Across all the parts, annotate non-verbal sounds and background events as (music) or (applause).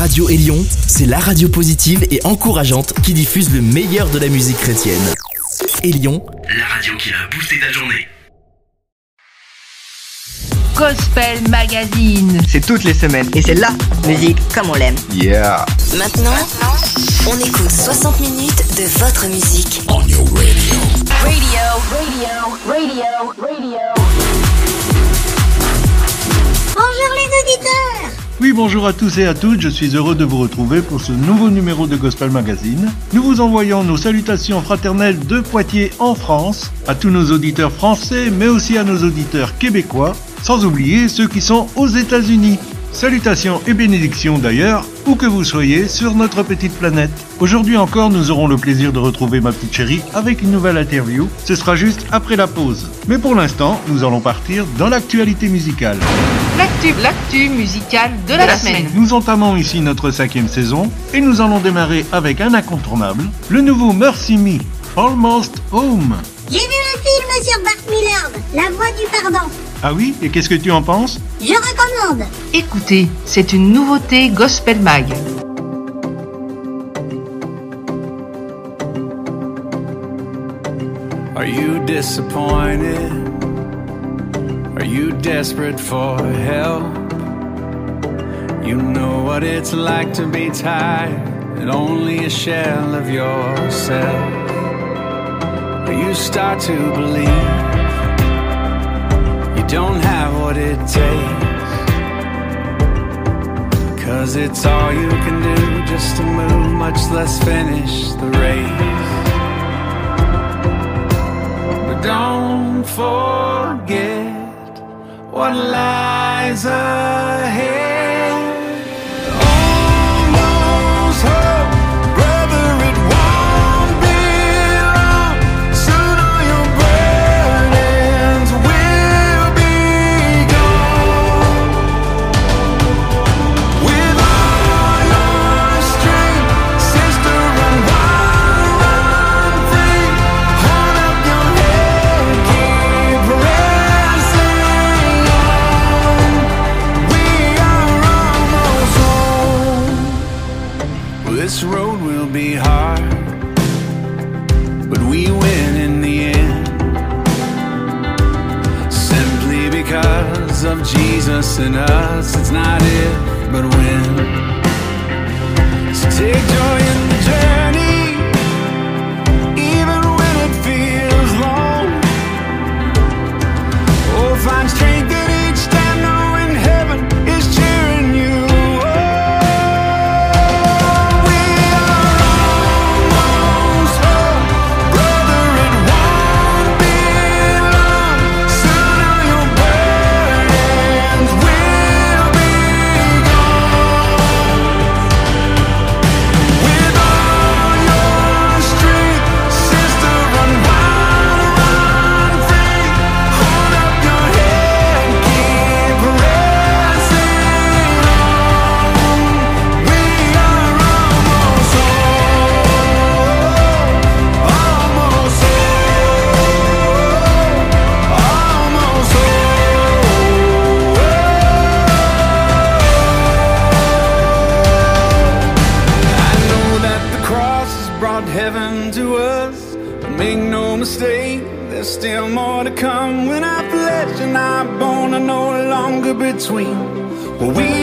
Radio Élion, c'est la radio positive et encourageante qui diffuse le meilleur de la musique chrétienne. Élion, la radio qui a boosté ta journée. Gospel Magazine. C'est toutes les semaines et c'est la musique comme on l'aime. Yeah. Maintenant, on écoute 60 minutes de votre musique. On your radio. Radio, radio, radio, radio. Bonjour les auditeurs Oui, bonjour à tous et à toutes, je suis heureux de vous retrouver pour ce nouveau numéro de Gospel Magazine. Nous vous envoyons nos salutations fraternelles de Poitiers en France, à tous nos auditeurs français, mais aussi à nos auditeurs québécois, sans oublier ceux qui sont aux États-Unis. Salutations et bénédictions d'ailleurs, où que vous soyez sur notre petite planète. Aujourd'hui encore, nous aurons le plaisir de retrouver ma petite chérie avec une nouvelle interview. Ce sera juste après la pause. Mais pour l'instant, nous allons partir dans l'actualité musicale. L'actu, l'actu musicale de la, semaine. Nous entamons ici notre cinquième saison et nous allons démarrer avec un incontournable, le nouveau Mercy Me, Almost Home. J'ai vu le film sur Bart Millard, La voix du pardon. Ah oui Et qu'est-ce que tu en penses Je recommande. Écoutez, c'est une nouveauté Gospel Mag. Are you disappointed? Are you desperate for help? You know what it's like to be tired and only a shell of yourself. Or you start to believe don't have what it takes. Cause it's all you can do just to move, much less finish the race. But don't forget what lies ahead. Come. When our flesh and our bone are no longer between we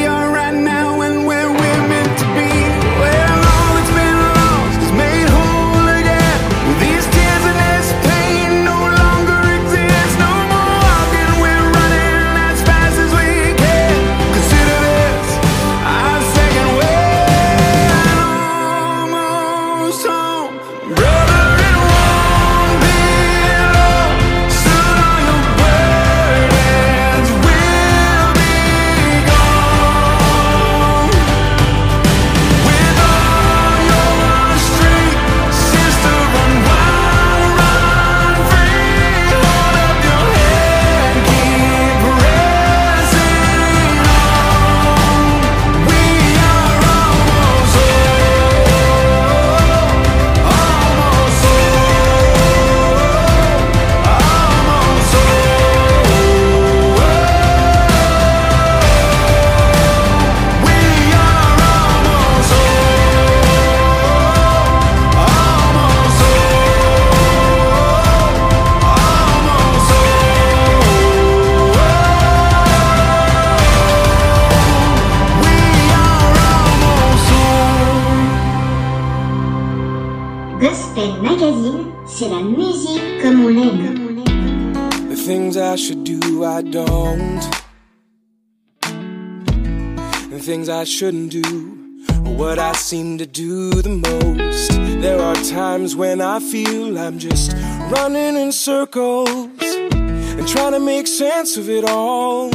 shouldn't do, what I seem to do the most. There are times when I feel I'm just running in circles and trying to make sense of it all.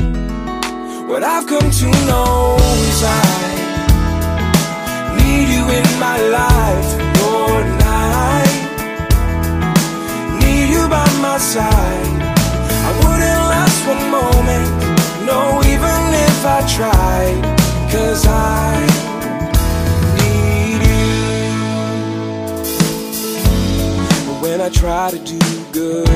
What I've come to know is I need you in my life, Lord, and I need you by my side. I wouldn't last one moment, no, even if I tried, cause I need you. But when I try to do good,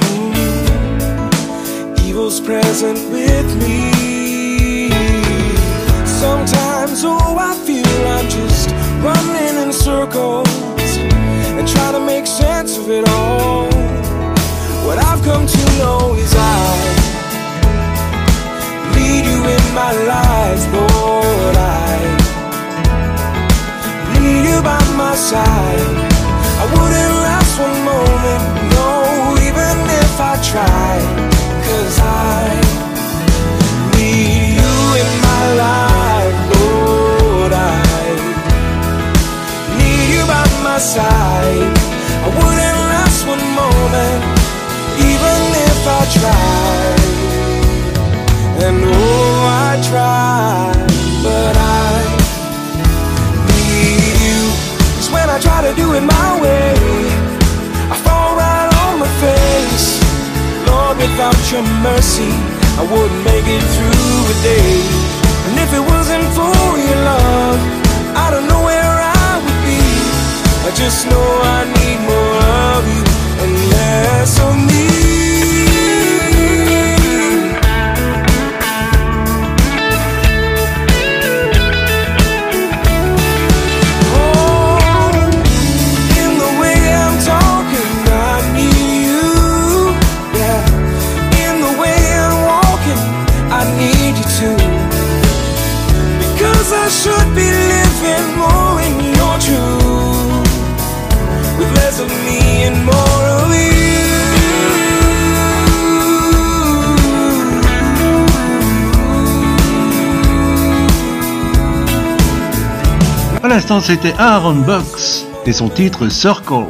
hmm, evil's present with me. Sometimes, oh, I feel I'm just running in circles and trying to make sense of it all. What I've come to know is I in my life, Lord. I need you by my side. I wouldn't last one moment, no, even if I tried, cause I need you in my life, Lord. I need you by my side. I wouldn't last one moment, even if I tried. And oh, I tried, but I need when I try to do it my way, I fall right on my face. Lord, without your mercy, I wouldn't make it through a day. And if it wasn't for your love, I don't know where I would be. I just know I need more of you and less c'était Aaron Box et son titre Circles.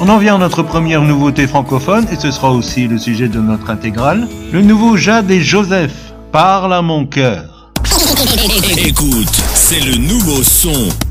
On en vient à notre première nouveauté francophone et ce sera aussi le sujet de notre intégrale. Le nouveau Jade et Joseph, Parle à mon cœur. Écoute, c'est le nouveau son.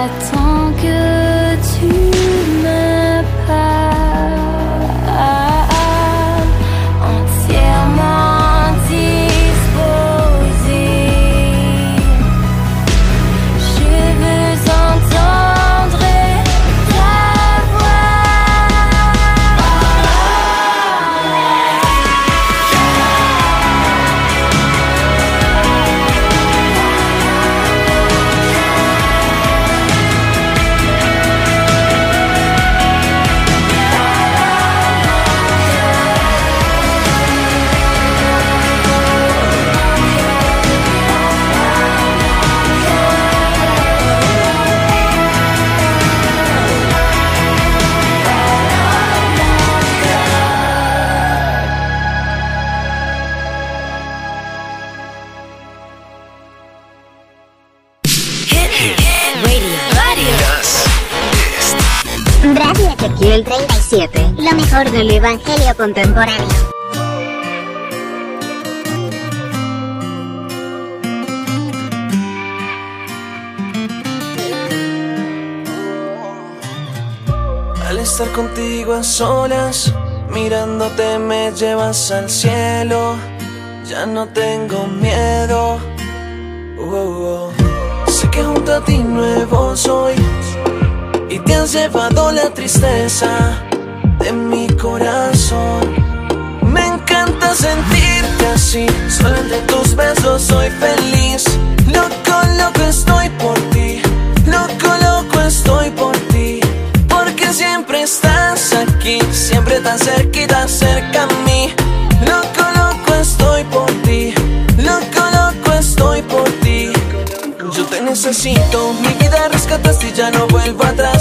J'attends que del evangelio contemporáneo. Al estar contigo a solas, mirándote me llevas al cielo. Ya no tengo miedo. Uh, uh, uh. Sé que junto a ti nuevo soy. Y te has llevado la tristeza de mi corazón. Me encanta sentirte así. Solo entre tus besos soy feliz. Loco, loco estoy por ti. Loco, loco estoy por ti. Porque siempre estás aquí. Siempre tan cerquita, cerca a mí. Loco, loco estoy por ti. Loco, loco estoy por ti. Yo te necesito, mi vida rescataste y ya no vuelvo atrás.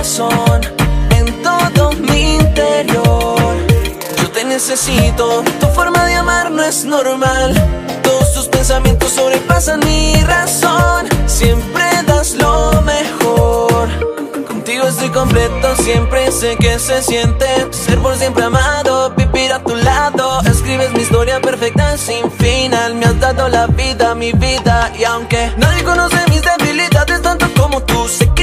En todo mi interior. Yo te necesito, tu forma de amar no es normal. Todos tus pensamientos sobrepasan mi razón. Siempre das lo mejor. Contigo estoy completo, siempre sé que se siente ser por siempre amado, vivir a tu lado. Escribes mi historia perfecta sin final. Me has dado la vida, mi vida. Y aunque nadie conoce mis debilidades tanto como tú, sé que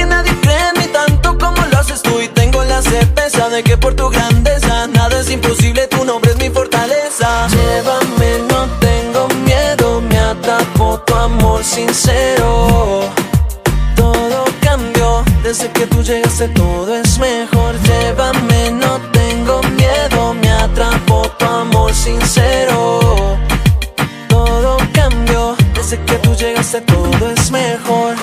certeza de que por tu grandeza nada es imposible. Tu nombre es mi fortaleza. Llévame, no tengo miedo. Me atrapó tu amor sincero. Todo cambió desde que tú llegaste, todo es mejor. Llévame, no tengo miedo. Me atrapó tu amor sincero. Todo cambió desde que tú llegaste, todo es mejor.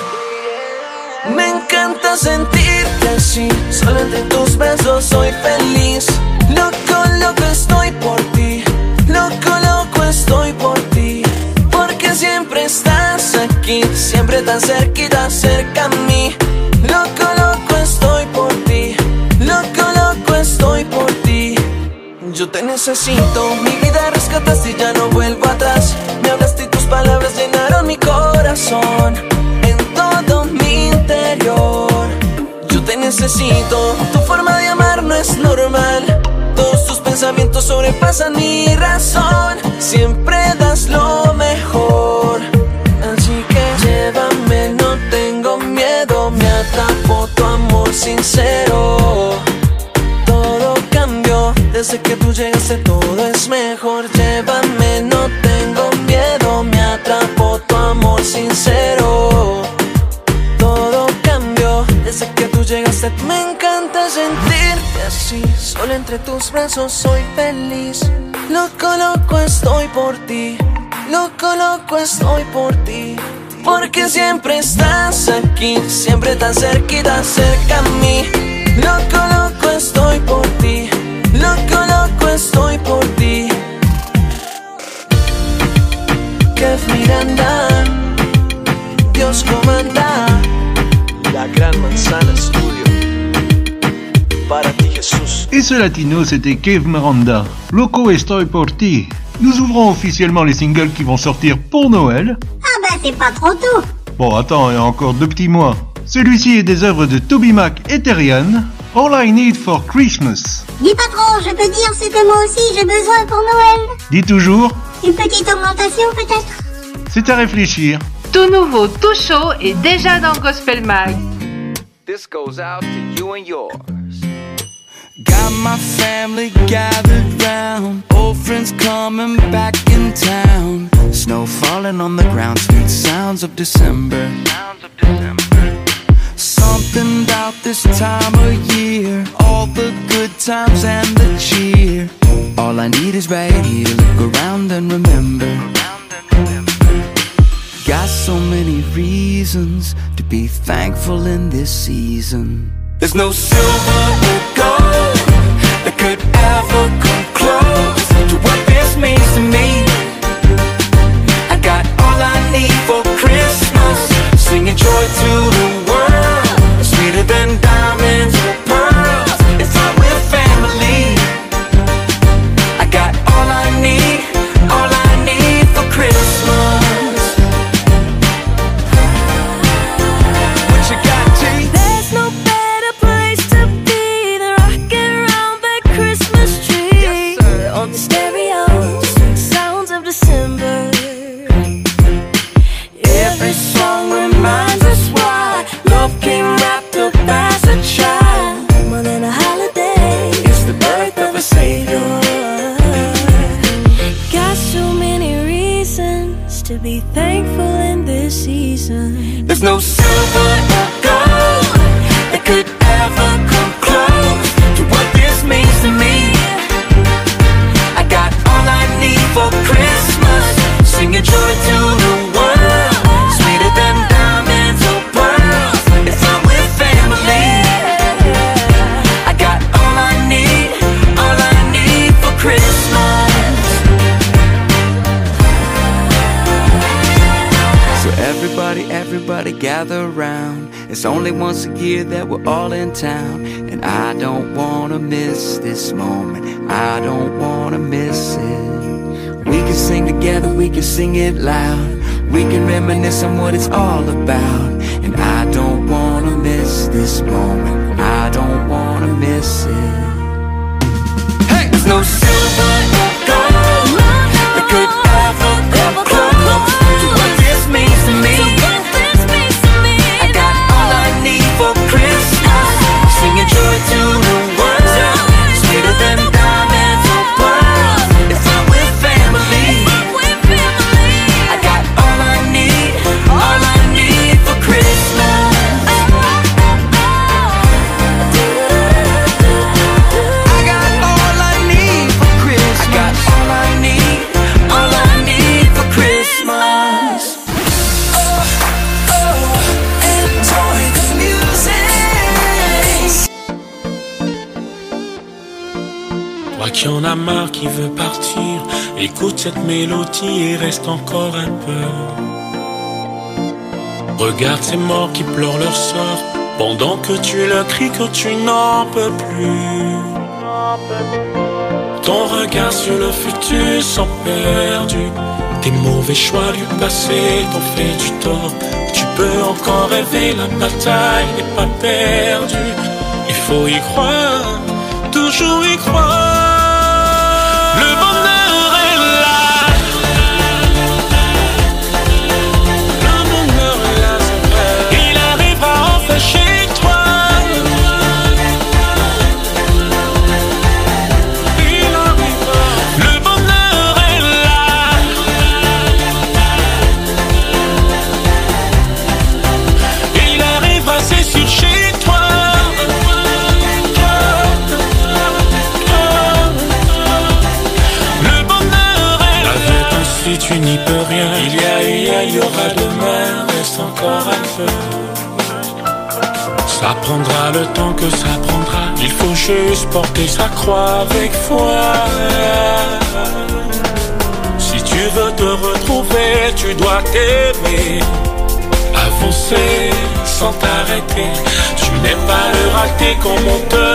Me encanta sentirte así. Solo entre tus besos soy feliz. Loco, loco estoy por ti. Loco, loco estoy por ti. Porque siempre estás aquí. Siempre tan cerquita, cerca a mí. Loco, loco estoy por ti. Loco, loco estoy por ti. Yo te necesito, mi vida rescataste y ya no vuelvo atrás. Me hablaste y tus palabras llenaron mi corazón. Necesito, tu forma de amar no es normal. Todos tus pensamientos sobrepasan mi razón. Siempre sentirte así. Solo entre tus brazos soy feliz. Loco, loco estoy por ti. Loco, loco estoy por ti. Porque siempre estás aquí. Siempre tan cerquita, cerca a mí. Loco, loco estoy por ti. Loco, loco estoy por ti. Kev Miranda. Dios comanda. La gran manzana estudio. Para ti, Jesús. Et ce latino, c'était Cave Miranda. Loco estoy por ti. Nous ouvrons officiellement les singles qui vont sortir pour Noël. Ah bah c'est pas trop tôt. Bon, attends, il y a encore deux petits mois. Celui-ci est des œuvres de Toby Mac et Terrian. All I Need for Christmas. Dis pas trop, je peux dire ce que moi aussi j'ai besoin pour Noël. Dis toujours, Une petite augmentation peut-être c'est à réfléchir. tout nouveau, tout chaud et déjà dans Gospel Mag. This goes out to you and yours. Got my family gathered round, old friends coming back in town. Snow falling on the ground, sweet sounds of December. Something about this time of year, all the good times and the cheer. All I need is right here, look around and remember. Got so many reasons to be thankful in this season. There's no silver or gold joy to the year that we're all in town. And I don't wanna miss this moment. I don't wanna miss it. We can sing together, we can sing it loud. We can reminisce on what it's all about. And I don't wanna miss this moment. I don't wanna encore un peu. Regarde ces morts qui pleurent leur sort, pendant que tu leur cries que tu n'en peux plus. Ton regard sur le futur sont perdus. Tes mauvais choix du passé t'ont fait du tort. Tu peux encore rêver, la bataille n'est pas perdue. Il faut y croire, ainsi, tu n'y peux rien. Il y a, il y a, il y aura demain. Reste encore un peu. Ça prendra le temps que ça prendra. Il faut juste porter sa croix avec foi. Si tu veux te retrouver, tu dois t'aimer. Avancer sans t'arrêter. Tu n'es pas le raté comme on te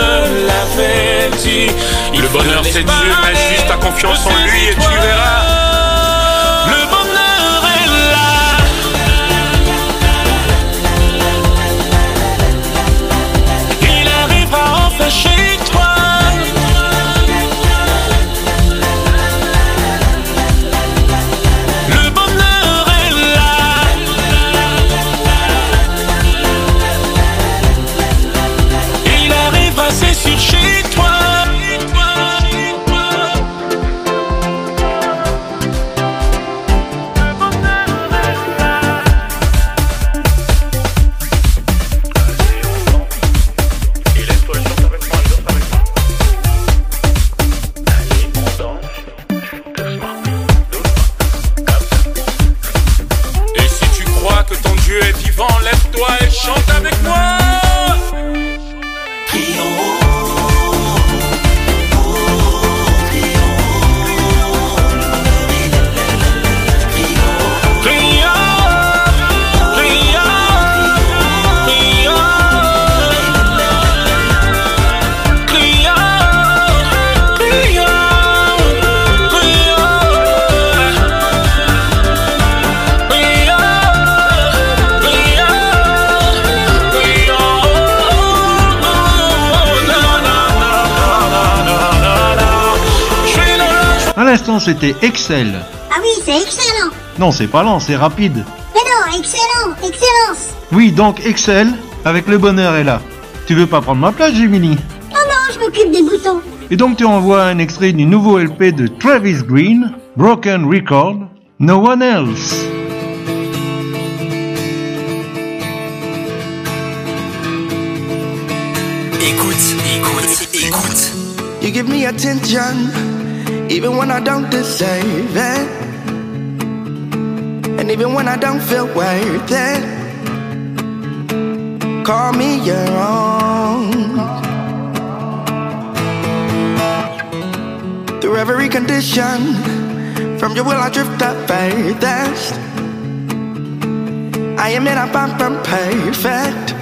l'avait dit. Le bonheur c'est Dieu, mets juste ta confiance en lui et tu verras. L'instant, c'était Excel. Ah oui, c'est excellent. Non, c'est pas lent, c'est rapide. Mais non, excellent, excellence. Oui, donc Excel, avec le bonheur est là. Tu veux pas prendre ma place, Gemini? Non, non, je m'occupe des boutons. Et donc tu envoies un extrait du nouveau LP de Travis Green, Broken Record, No One Else. Écoute, écoute, écoute. You give me attention, even when I don't deserve it. And even when I don't feel worth it. Call me your own. Through every condition, from your will I drift up furthest. I admit I'm perfect,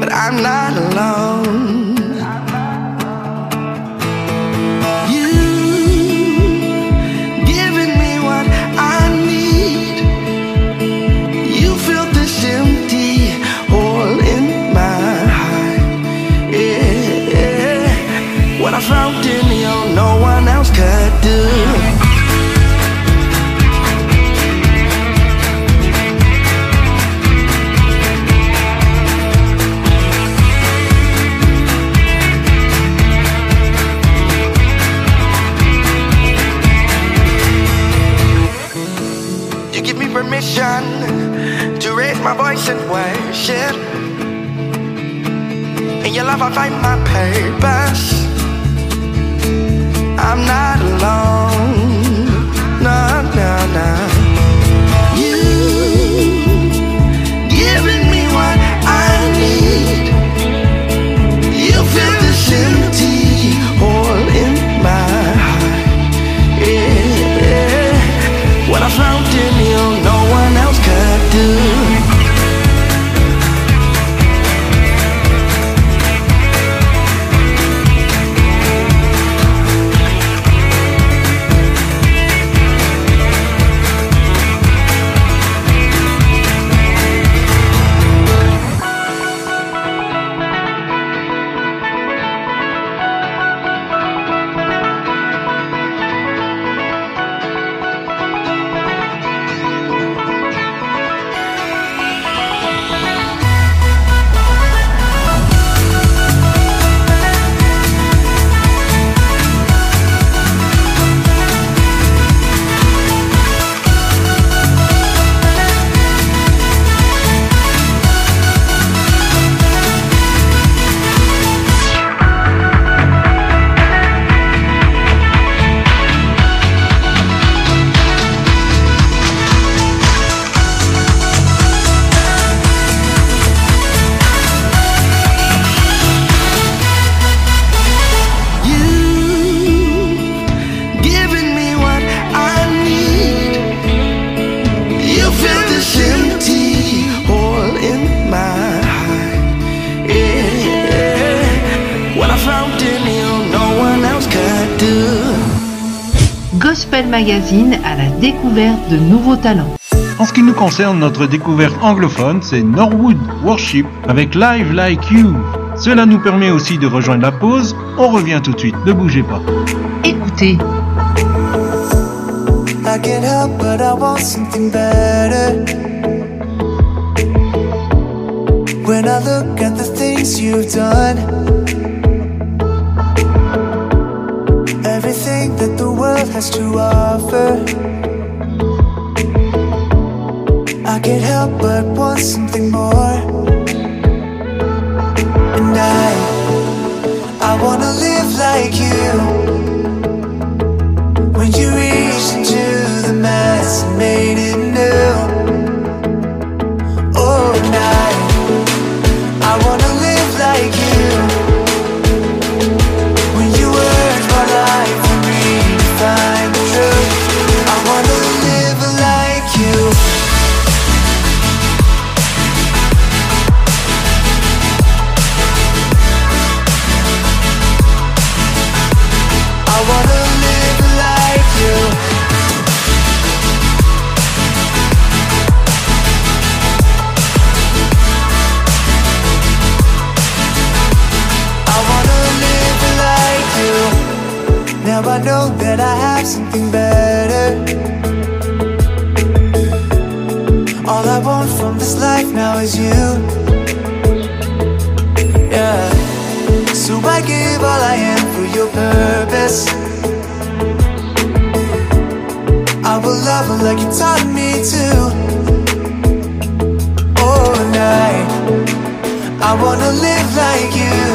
but I'm not alone. Worship. In your love, I find my purpose. De nouveaux talents. En ce qui nous concerne, notre découverte anglophone, c'est Norwood Worship avec Live Like You. Cela nous permet aussi de rejoindre la pause. On revient tout de suite, ne bougez pas. Écoutez, I can't help but I want something better. When I look at the things you've done, everything that the world has to offer, Can't help but want something more. And I, I wanna live like you. When you reached into the mass and made it purpose. I will love her like you taught me to. Oh, and I, I wanna live like you.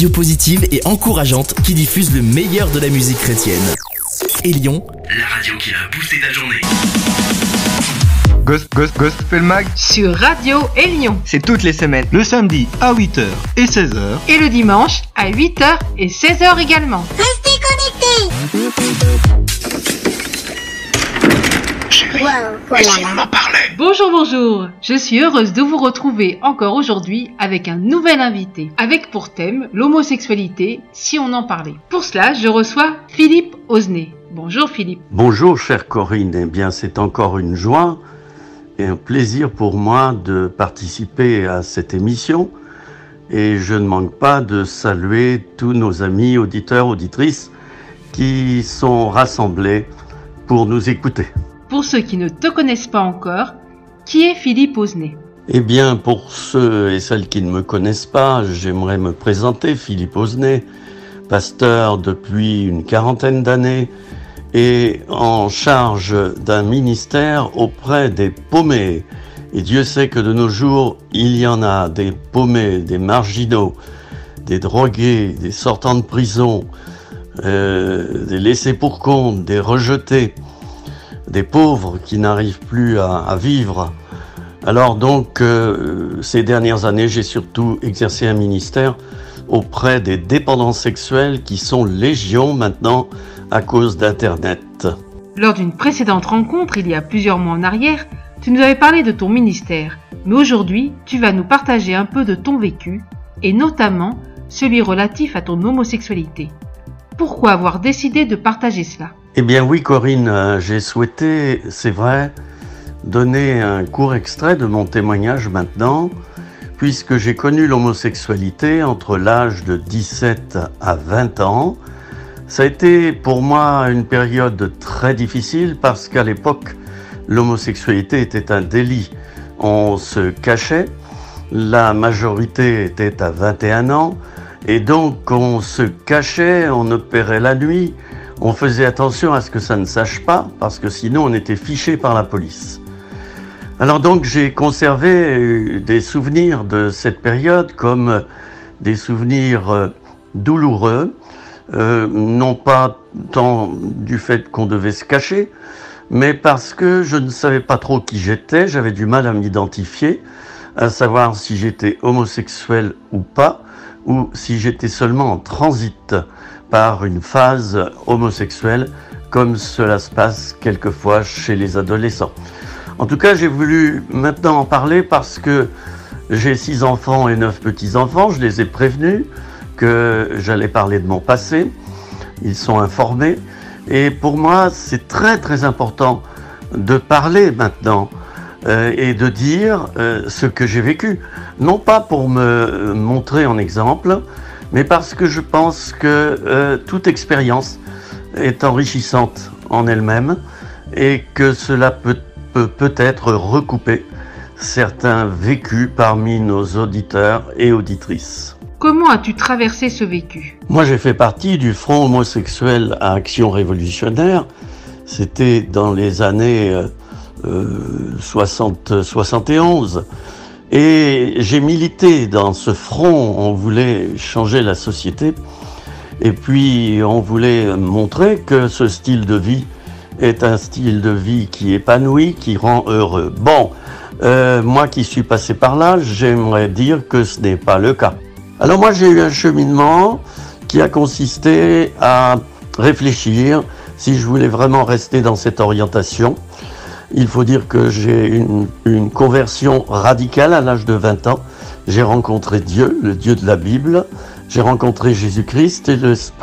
Radio positive et encourageante qui diffuse le meilleur de la musique chrétienne. Élion, La radio qui a boosté ta journée. Ghost, Ghost, Gospel Mag Sur Radio Élion. C'est toutes les semaines. Le samedi à 8h et 16h. Et le dimanche à 8h et 16h également. Restez connectés Wow, voilà. Bonjour, bonjour. Je suis heureuse de vous retrouver encore aujourd'hui avec un nouvel invité, avec pour thème l'homosexualité, si on en parlait. Pour cela, je reçois Philippe Osnay. Bonjour Philippe. Bonjour chère Corinne, eh bien c'est encore une joie et un plaisir pour moi de participer à cette émission et je ne manque pas de saluer tous nos amis auditeurs, auditrices qui sont rassemblés pour nous écouter. Pour ceux qui ne te connaissent pas encore, qui est Philippe Osnay Eh bien, pour ceux et celles qui ne me connaissent pas, j'aimerais me présenter, Philippe Osnay. pasteur depuis une quarantaine d'années et en charge d'un ministère auprès des paumés. Et Dieu sait que de nos jours, il y en a des paumés, des marginaux, des drogués, des sortants de prison, euh, des laissés pour compte, des rejetés, des pauvres qui n'arrivent plus à, à, vivre. Alors donc, euh, ces dernières années, j'ai surtout exercé un ministère auprès des dépendants sexuels qui sont légion maintenant à cause d'Internet. Lors d'une précédente rencontre, il y a plusieurs mois en arrière, tu nous avais parlé de ton ministère, mais aujourd'hui, tu vas nous partager un peu de ton vécu, et notamment celui relatif à ton homosexualité. Pourquoi avoir décidé de partager cela? Eh bien oui Corinne, euh, j'ai souhaité, c'est vrai, donner un court extrait de mon témoignage maintenant, puisque j'ai connu l'homosexualité entre l'âge de 17 à 20 ans. Ça a été pour moi une période très difficile parce qu'à l'époque, l'homosexualité était un délit. On se cachait, la majorité était à 21 ans, et donc on se cachait, on opérait la nuit, on faisait attention à ce que ça ne sache pas, parce que sinon on était fiché par la police. Alors donc j'ai conservé des souvenirs de cette période comme des souvenirs douloureux, euh, non pas tant du fait qu'on devait se cacher, mais parce que je ne savais pas trop qui j'étais, j'avais du mal à m'identifier, à savoir si j'étais homosexuel ou pas, ou si j'étais seulement en transit par une phase homosexuelle, comme cela se passe quelquefois chez les adolescents. En tout cas, j'ai voulu maintenant en parler parce que j'ai six enfants et neuf petits-enfants, je les ai prévenus que j'allais parler de mon passé, ils sont informés, et pour moi, c'est très très important de parler maintenant euh, et de dire euh, ce que j'ai vécu. Non pas pour me montrer en exemple, mais parce que je pense que euh, toute expérience est enrichissante en elle-même et que cela peut peut peut-être recouper certains vécus parmi nos auditeurs et auditrices. Comment as-tu traversé ce vécu? Moi j'ai fait partie du Front homosexuel à action révolutionnaire. C'était dans les années euh, 60, 71. Et j'ai milité dans ce front, on voulait changer la société. Et puis on voulait montrer que ce style de vie est un style de vie qui épanouit, qui rend heureux. Bon, euh, moi qui suis passé par là, j'aimerais dire que ce n'est pas le cas. Alors moi j'ai eu un cheminement qui a consisté à réfléchir si je voulais vraiment rester dans cette orientation. Il faut dire que j'ai une, une conversion radicale à l'âge de 20 ans. J'ai rencontré Dieu, le Dieu de la Bible. J'ai rencontré Jésus-Christ et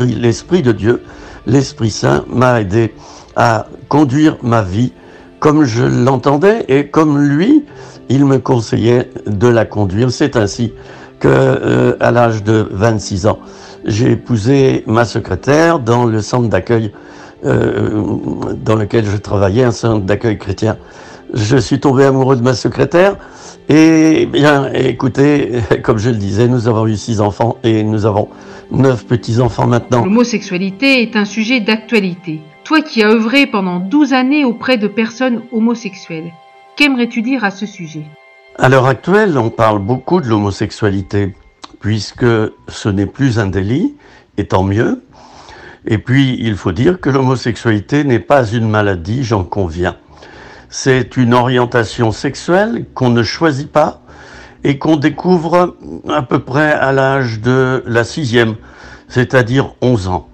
l'Esprit de Dieu, l'Esprit Saint m'a aidé à conduire ma vie comme je l'entendais et comme lui, il me conseillait de la conduire. C'est ainsi que, euh, à l'âge de 26 ans, j'ai épousé ma secrétaire dans le centre d'accueil euh, dans lequel je travaillais, un centre d'accueil chrétien. Je suis tombé amoureux de ma secrétaire et bien, écoutez, (laughs) comme je le disais, nous avons eu six enfants et nous avons neuf petits-enfants maintenant. L'homosexualité est un sujet d'actualité. Toi qui as œuvré pendant 12 années auprès de personnes homosexuelles, qu'aimerais-tu dire à ce sujet? À l'heure actuelle, on parle beaucoup de l'homosexualité, puisque ce n'est plus un délit, et tant mieux. Et puis, il faut dire que l'homosexualité n'est pas une maladie, j'en conviens. C'est une orientation sexuelle qu'on ne choisit pas et qu'on découvre à peu près à l'âge de la sixième, c'est-à-dire 11 ans.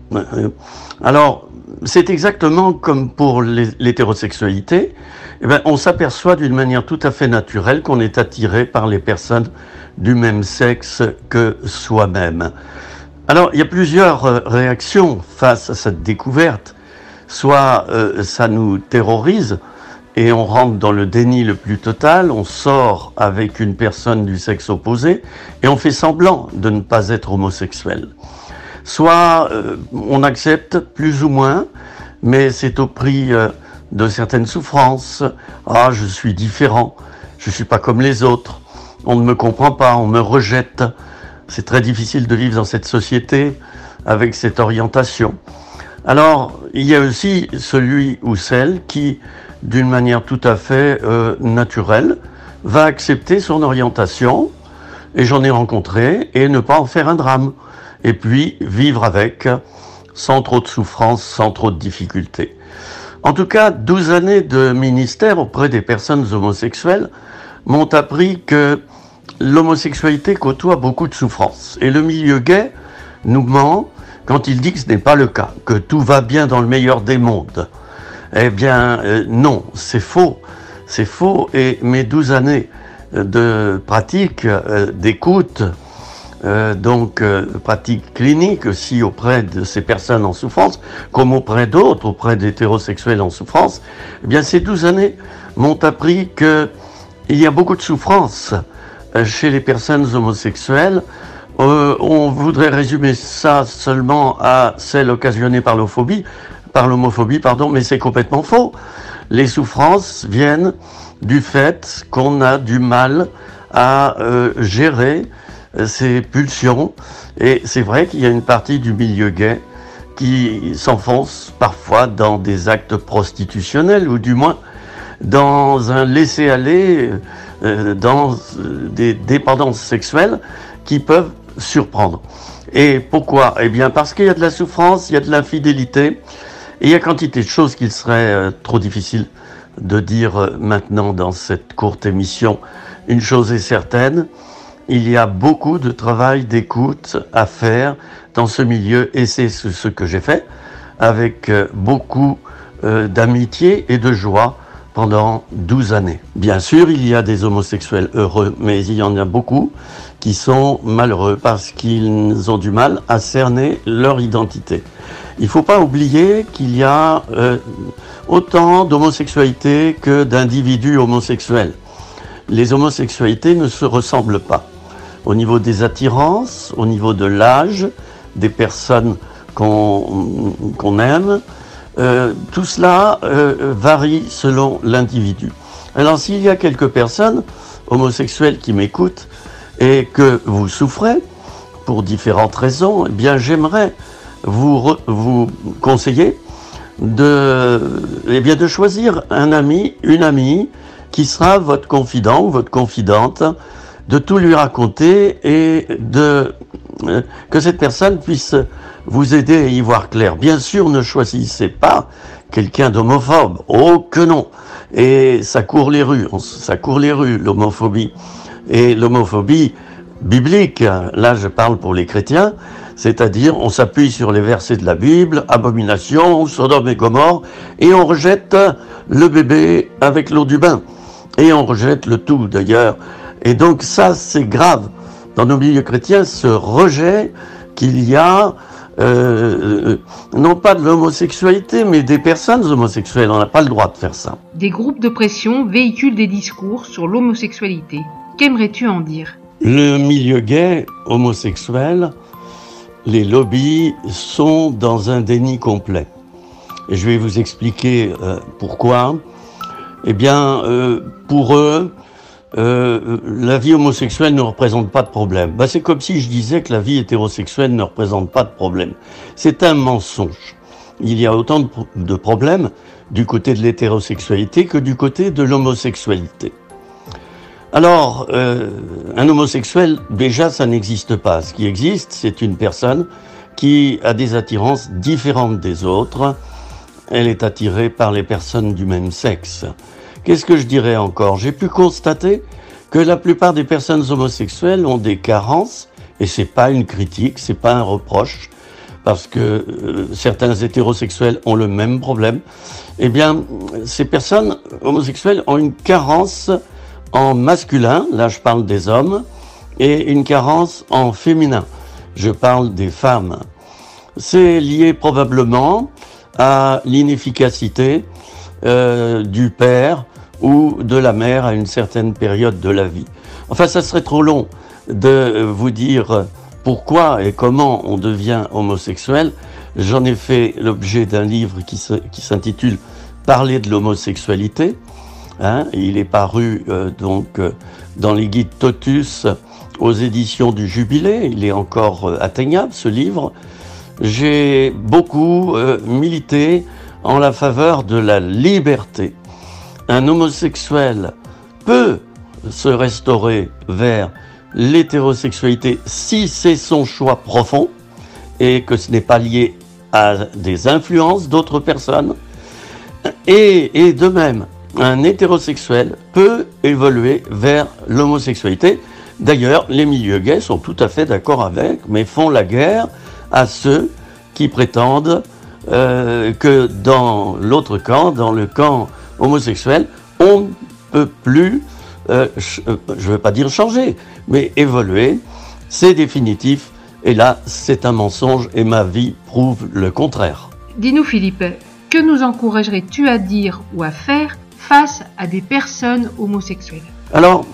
Alors, c'est exactement comme pour l'hétérosexualité. Eh bien, on s'aperçoit d'une manière tout à fait naturelle qu'on est attiré par les personnes du même sexe que soi-même. Alors, il y a plusieurs euh, réactions face à cette découverte. Soit euh, ça nous terrorise et on rentre dans le déni le plus total, on sort avec une personne du sexe opposé et on fait semblant de ne pas être homosexuel soit euh, on accepte plus ou moins, mais c'est au prix euh, de certaines souffrances. Ah, je suis différent, je suis pas comme les autres, on ne me comprend pas, on me rejette. C'est très difficile de vivre dans cette société. avec cette orientation. Alors, il y a aussi celui ou celle qui, d'une manière tout à fait euh, naturelle, va accepter son orientation, et j'en ai rencontré, et ne pas en faire un drame, et puis vivre avec, sans trop de souffrance, sans trop de difficultés. En tout cas, 12 années de ministère auprès des personnes homosexuelles m'ont appris que l'homosexualité côtoie beaucoup de souffrances. Et le milieu gay nous ment quand il dit que ce n'est pas le cas, que tout va bien dans le meilleur des mondes. Eh bien, euh, non, c'est faux. C'est faux. Et mes 12 années de pratique, euh, d'écoute, euh, donc euh, pratique clinique aussi auprès de ces personnes en souffrance, comme auprès d'autres, auprès d'hétérosexuels en souffrance, eh bien ces 12 années m'ont appris que il y a beaucoup de souffrance euh, chez les personnes homosexuelles. Euh, on voudrait résumer ça seulement à celle occasionnée par l'homophobie, par l'homophobie, pardon, mais c'est complètement faux. Les souffrances viennent du fait qu'on a du mal à euh, gérer ces pulsions. Et c'est vrai qu'il y a une partie du milieu gay qui s'enfonce parfois dans des actes prostitutionnels ou du moins dans un laisser-aller, euh, dans des dépendances sexuelles qui peuvent surprendre. Et pourquoi? Eh bien parce qu'il y a de la souffrance, il y a de l'infidélité, et il y a quantité de choses qu'il serait euh, trop difficile de dire euh, maintenant dans cette courte émission. Une chose est certaine, il y a beaucoup de travail d'écoute à faire dans ce milieu et c'est ce que j'ai fait avec euh, beaucoup euh, d'amitié et de joie pendant 12 années. Bien sûr, il y a des homosexuels heureux, mais il y en a beaucoup qui sont malheureux parce qu'ils ont du mal à cerner leur identité. Il ne faut pas oublier qu'il y a euh, autant d'homosexualité que d'individus homosexuels. Les homosexualités ne se ressemblent pas au niveau des attirances, au niveau de l'âge des personnes qu'on aime. Euh, tout cela euh, varie selon l'individu. Alors s'il y a quelques personnes homosexuelles qui m'écoutent et que vous souffrez pour différentes raisons, eh bien j'aimerais vous, vous conseiller de, eh bien de choisir un ami, une amie qui sera votre confident ou votre confidente de tout lui raconter et de euh, que cette personne puisse vous aider à y voir clair. Bien sûr, ne choisissez pas quelqu'un d'homophobe. Oh que non. Et ça court les rues, ça court les rues, l'homophobie. Et l'homophobie biblique, là je parle pour les chrétiens, c'est-à-dire on s'appuie sur les versets de la Bible, abomination, Sodome et Gomorre, et on rejette le bébé avec l'eau du bain. Et on rejette le tout d'ailleurs. Et donc ça, c'est grave dans nos milieux chrétiens, ce rejet qu'il y a, euh, non pas de l'homosexualité, mais des personnes homosexuelles. On n'a pas le droit de faire ça. Des groupes de pression véhiculent des discours sur l'homosexualité. Qu'aimerais-tu en dire? Le milieu gay homosexuel, les lobbies sont dans un déni complet. Et je vais vous expliquer euh, pourquoi. Eh bien, euh, pour eux, euh, la vie homosexuelle ne représente pas de problème. Bah, c'est comme si je disais que la vie hétérosexuelle ne représente pas de problème. C'est un mensonge. Il y a autant de, problèmes du côté de l'hétérosexualité que du côté de l'homosexualité. Alors, euh, un homosexuel, déjà, ça n'existe pas. Ce qui existe, c'est une personne qui a des attirances différentes des autres. Elle est attirée par les personnes du même sexe. Qu'est-ce que je dirais encore? J'ai pu constater que la plupart des personnes homosexuelles ont des carences, et c'est pas une critique, c'est pas un reproche, parce que euh, certains hétérosexuels ont le même problème. Eh bien, ces personnes homosexuelles ont une carence en masculin, là je parle des hommes, et une carence en féminin, je parle des femmes. C'est lié probablement à l'inefficacité euh, du père ou de la mère à une certaine période de la vie. Enfin, ça serait trop long de vous dire pourquoi et comment on devient homosexuel. J'en ai fait l'objet d'un livre qui s'intitule Parler de l'homosexualité. Hein, il est paru euh, donc euh, dans les guides Totus aux éditions du Jubilé. Il est encore euh, atteignable ce livre. j'ai beaucoup milité en la faveur de la liberté. Un homosexuel peut se restaurer vers l'hétérosexualité si c'est son choix profond et que ce n'est pas lié à des influences d'autres personnes. Et, de même, un hétérosexuel peut évoluer vers l'homosexualité. D'ailleurs, les milieux gays sont tout à fait d'accord avec, mais font la guerre à ceux qui prétendent euh, que dans l'autre camp, dans le camp homosexuel, on ne peut plus, euh, euh, je ne veux pas dire changer, mais évoluer. C'est définitif. Et là, c'est un mensonge et ma vie prouve le contraire. Dis-nous Philippe, que nous encouragerais-tu à dire ou à faire face à des personnes homosexuelles? Alors,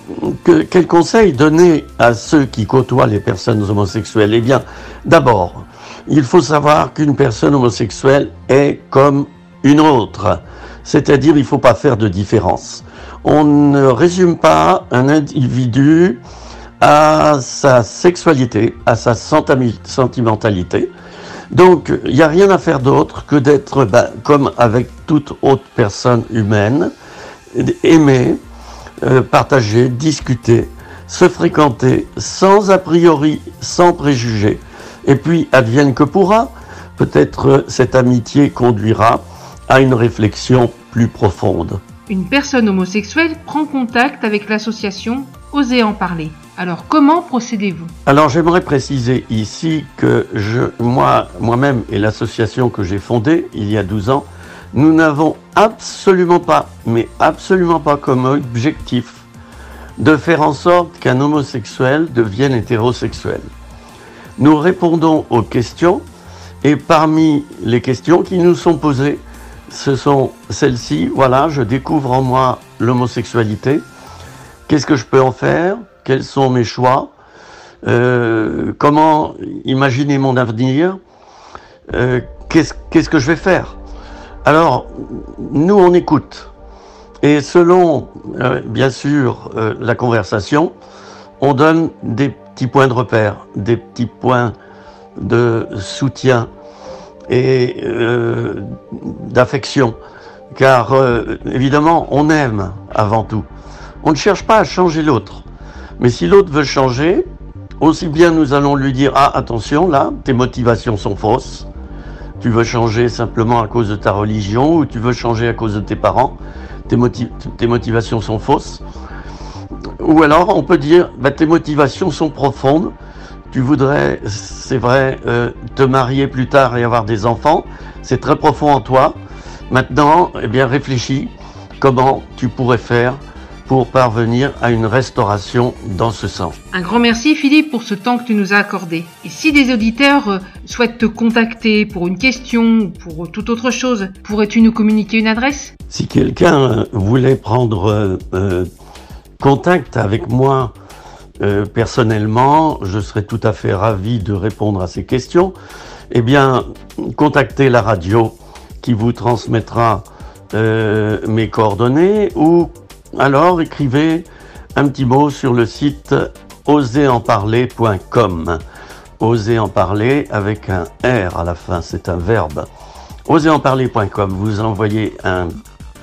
que, quel conseil donner à ceux qui côtoient les personnes homosexuelles? Eh bien, d'abord, il faut savoir qu'une personne homosexuelle est comme une autre. C'est-à-dire, il ne faut pas faire de différence. On ne résume pas un individu à sa sexualité, à sa sentimentalité. Donc, il n'y a rien à faire d'autre que d'être, ben, comme avec toute autre personne humaine, aimer, euh, partager, discuter, se fréquenter sans a priori, sans préjugés. Et puis, advienne que pourra, peut-être cette amitié conduira à une réflexion plus profonde. Une personne homosexuelle prend contact avec l'association Osez en parler. Alors comment procédez-vous? Alors j'aimerais préciser ici que je, moi, moi-même et l'association que j'ai fondée il y a 12 ans, nous n'avons absolument pas, mais absolument pas comme objectif de faire en sorte qu'un homosexuel devienne hétérosexuel. Nous répondons aux questions et parmi les questions qui nous sont posées, ce sont celles-ci. Voilà, je découvre en moi l'homosexualité. Qu'est-ce que je peux en faire? Quels sont mes choix? Euh, Comment imaginer mon avenir? Euh, Qu'est-ce que je vais faire? Alors, nous, on écoute. Et selon, euh, bien sûr, la conversation, on donne des petits points de repère, des petits points de soutien et euh, d'affection. Car euh, évidemment, on aime avant tout. On ne cherche pas à changer l'autre. Mais si l'autre veut changer, aussi bien nous allons lui dire Ah, attention, là, tes motivations sont fausses. Tu veux changer simplement à cause de ta religion ou tu veux changer à cause de tes parents. Tes, tes motivations sont fausses. Ou alors, on peut dire bah, Tes motivations sont profondes. Tu voudrais, c'est vrai, euh, te marier plus tard et avoir des enfants. C'est très profond en toi. Maintenant, eh bien, réfléchis comment tu pourrais faire pour parvenir à une restauration dans ce sens. Un grand merci Philippe pour ce temps que tu nous as accordé. Et si des auditeurs euh, souhaitent te contacter pour une question ou pour toute autre chose, pourrais-tu nous communiquer une adresse? Si quelqu'un euh, voulait prendre euh, contact avec moi euh, personnellement, je serais tout à fait ravi de répondre à ces questions. Eh bien, contactez la radio qui vous transmettra euh, mes coordonnées ou alors écrivez un petit mot sur le site oserenparler.com. Oser en parler avec un R à la fin, c'est un verbe. Oserenparler.com, vous envoyez un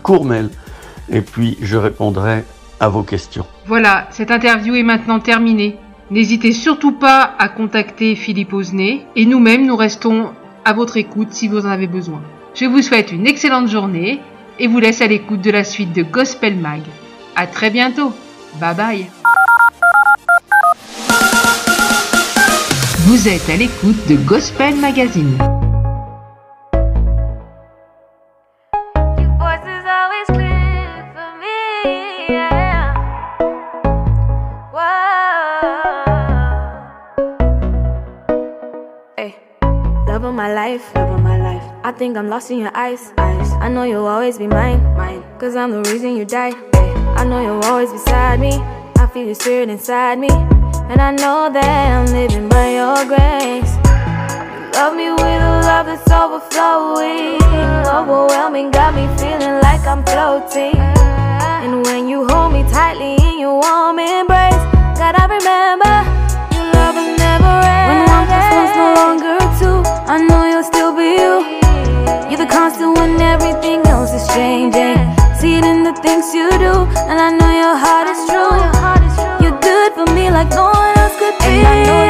court mail et puis je répondrai Voilà, cette interview est maintenant terminée. N'hésitez surtout pas à contacter Philippe Osnay et nous-mêmes nous restons à votre écoute si vous en avez besoin. Je vous souhaite une excellente journée et vous laisse à l'écoute de la suite de Gospel Mag. À très bientôt. Bye bye. Vous êtes à l'écoute de Gospel Magazine. Life, love of my life. I think I'm lost in your eyes, eyes. I know you'll always be mine, mine. Cause I'm the reason you died. I know you'll always be beside me. I feel your spirit inside me. And I know that I'm living by your grace. You love me with a love that's overflowing. Overwhelming, got me feeling like I'm floating. And when you hold me tightly in your warm embrace, God, I remember when everything else is changing. See it in the things you do, and I know your heart is true. You're good for me like no one else could be.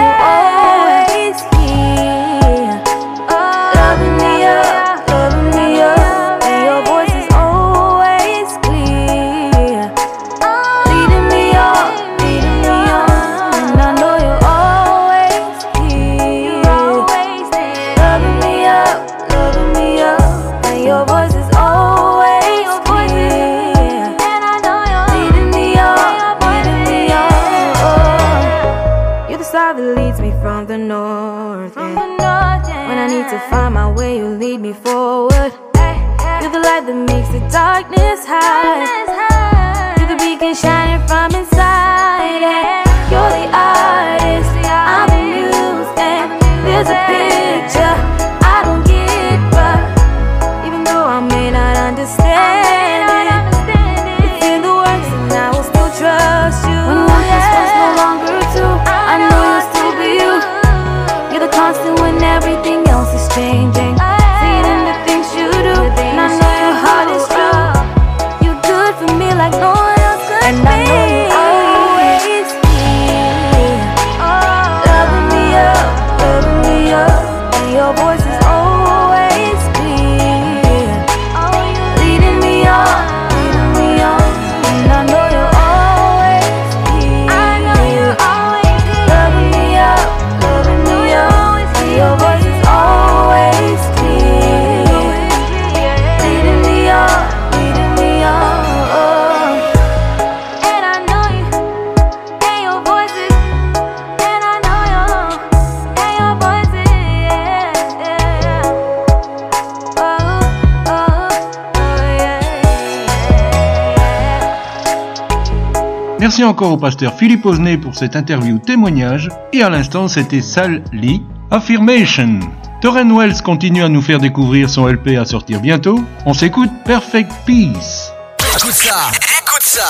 Merci encore au pasteur Philippe Osnay pour cette interview témoignage. Et à l'instant, c'était Sal Lee, Affirmation. Torren Wells continue à nous faire découvrir son LP à sortir bientôt. On s'écoute Perfect Peace. Écoute ça, écoute ça.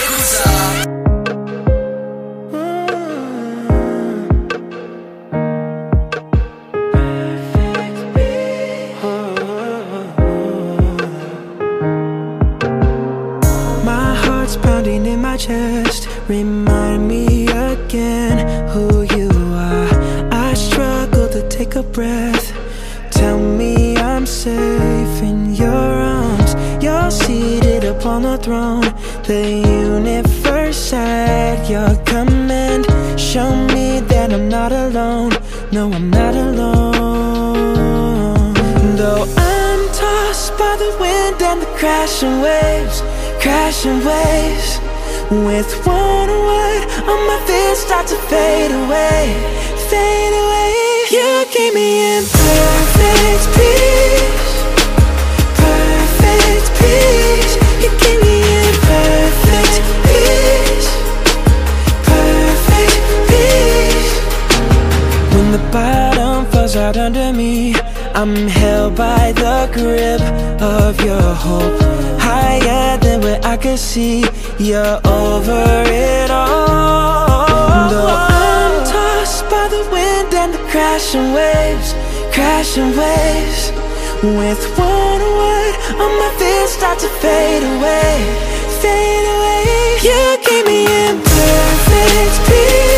Écoute ça. Breath. Tell me I'm safe in your arms. You're seated upon a throne. The universe at your command. Show me that I'm not alone. No, I'm not alone. Though I'm tossed by the wind and the crashing waves, crashing waves. With one word on my fears start to fade away, fade away. Keep me in perfect peace, perfect peace. You keep me in perfect peace, perfect peace. When the bottom falls out under me, I'm held by the grip of your hope. Higher than where I can see, you're over it all. Crashing waves, crashing waves. With one word, all my fears start to fade away, fade away. You keep me in perfect peace.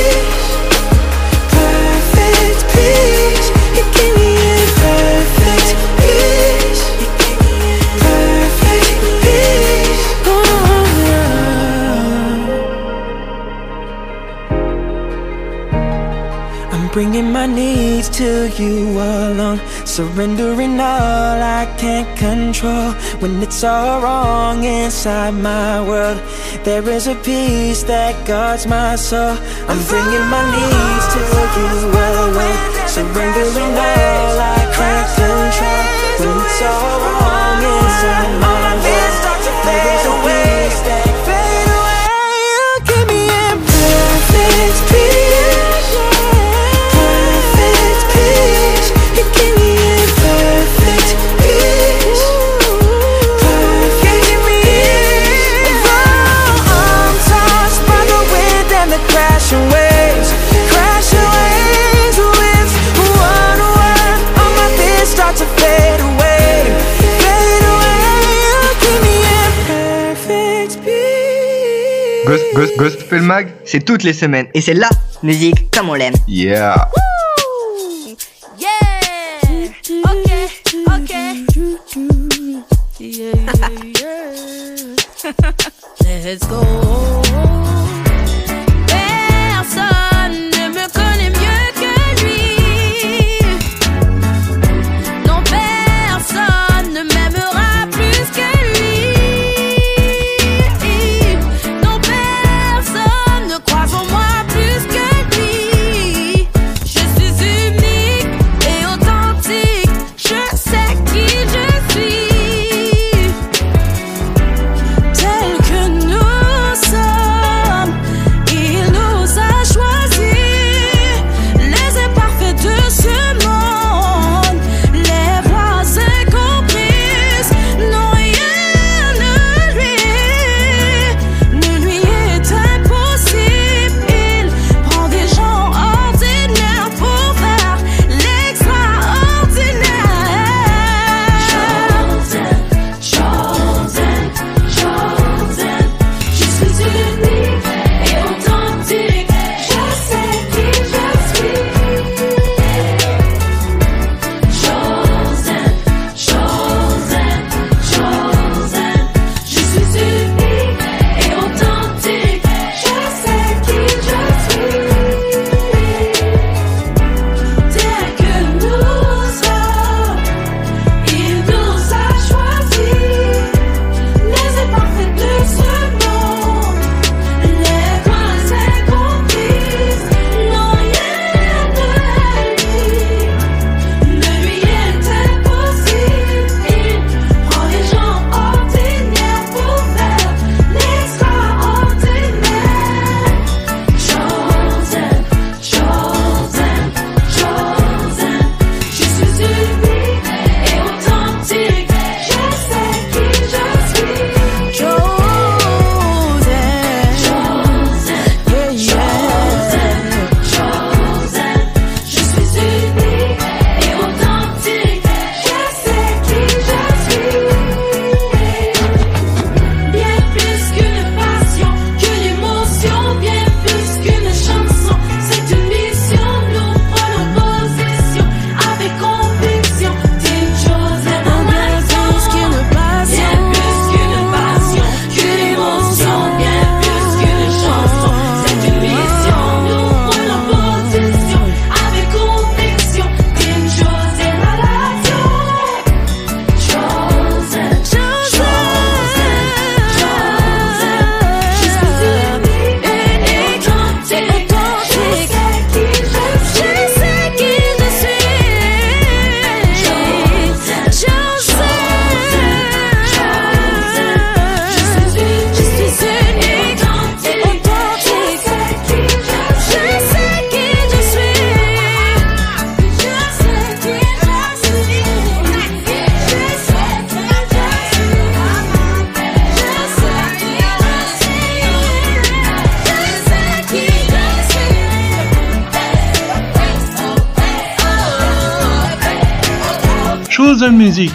Bringing my needs to you alone. Surrendering all I can't control. When it's all wrong inside my world, there is a peace that guards my soul. I'm bringing my needs to you alone. Surrendering all I can't control. When it's all wrong inside my Ghost, Gospel Mag, c'est toutes les semaines. Et c'est la musique comme on l'aime. Yeah. Yeah. Ok, ok. (laughs) Let's go.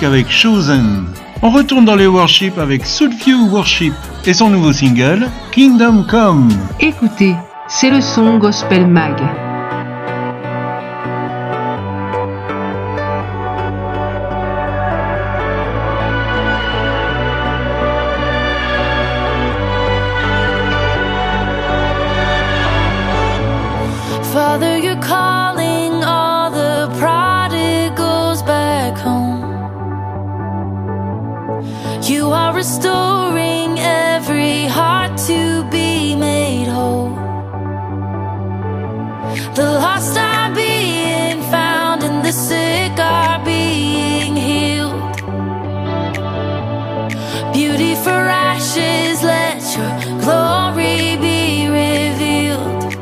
avec Chosen. On retourne dans les Worship avec Soulfew Worship et son nouveau single Kingdom Come. Écoutez, c'est le son Gospel Mag. You are restoring every heart to be made whole. The lost are being found, and the sick are being healed. Beauty for ashes, let your glory be revealed.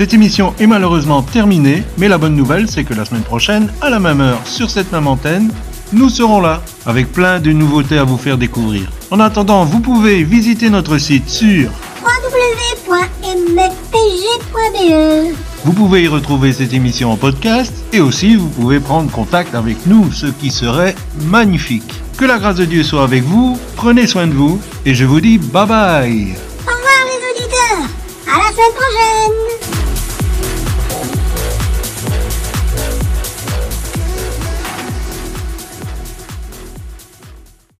Cette émission est malheureusement terminée, mais la bonne nouvelle, c'est que la semaine prochaine, à la même heure, sur cette même antenne, nous serons là, avec plein de nouveautés à vous faire découvrir. En attendant, vous pouvez visiter notre site sur www.mpg.be. Vous pouvez y retrouver cette émission en podcast et aussi vous pouvez prendre contact avec nous, ce qui serait magnifique. Que la grâce de Dieu soit avec vous, prenez soin de vous et je vous dis bye bye.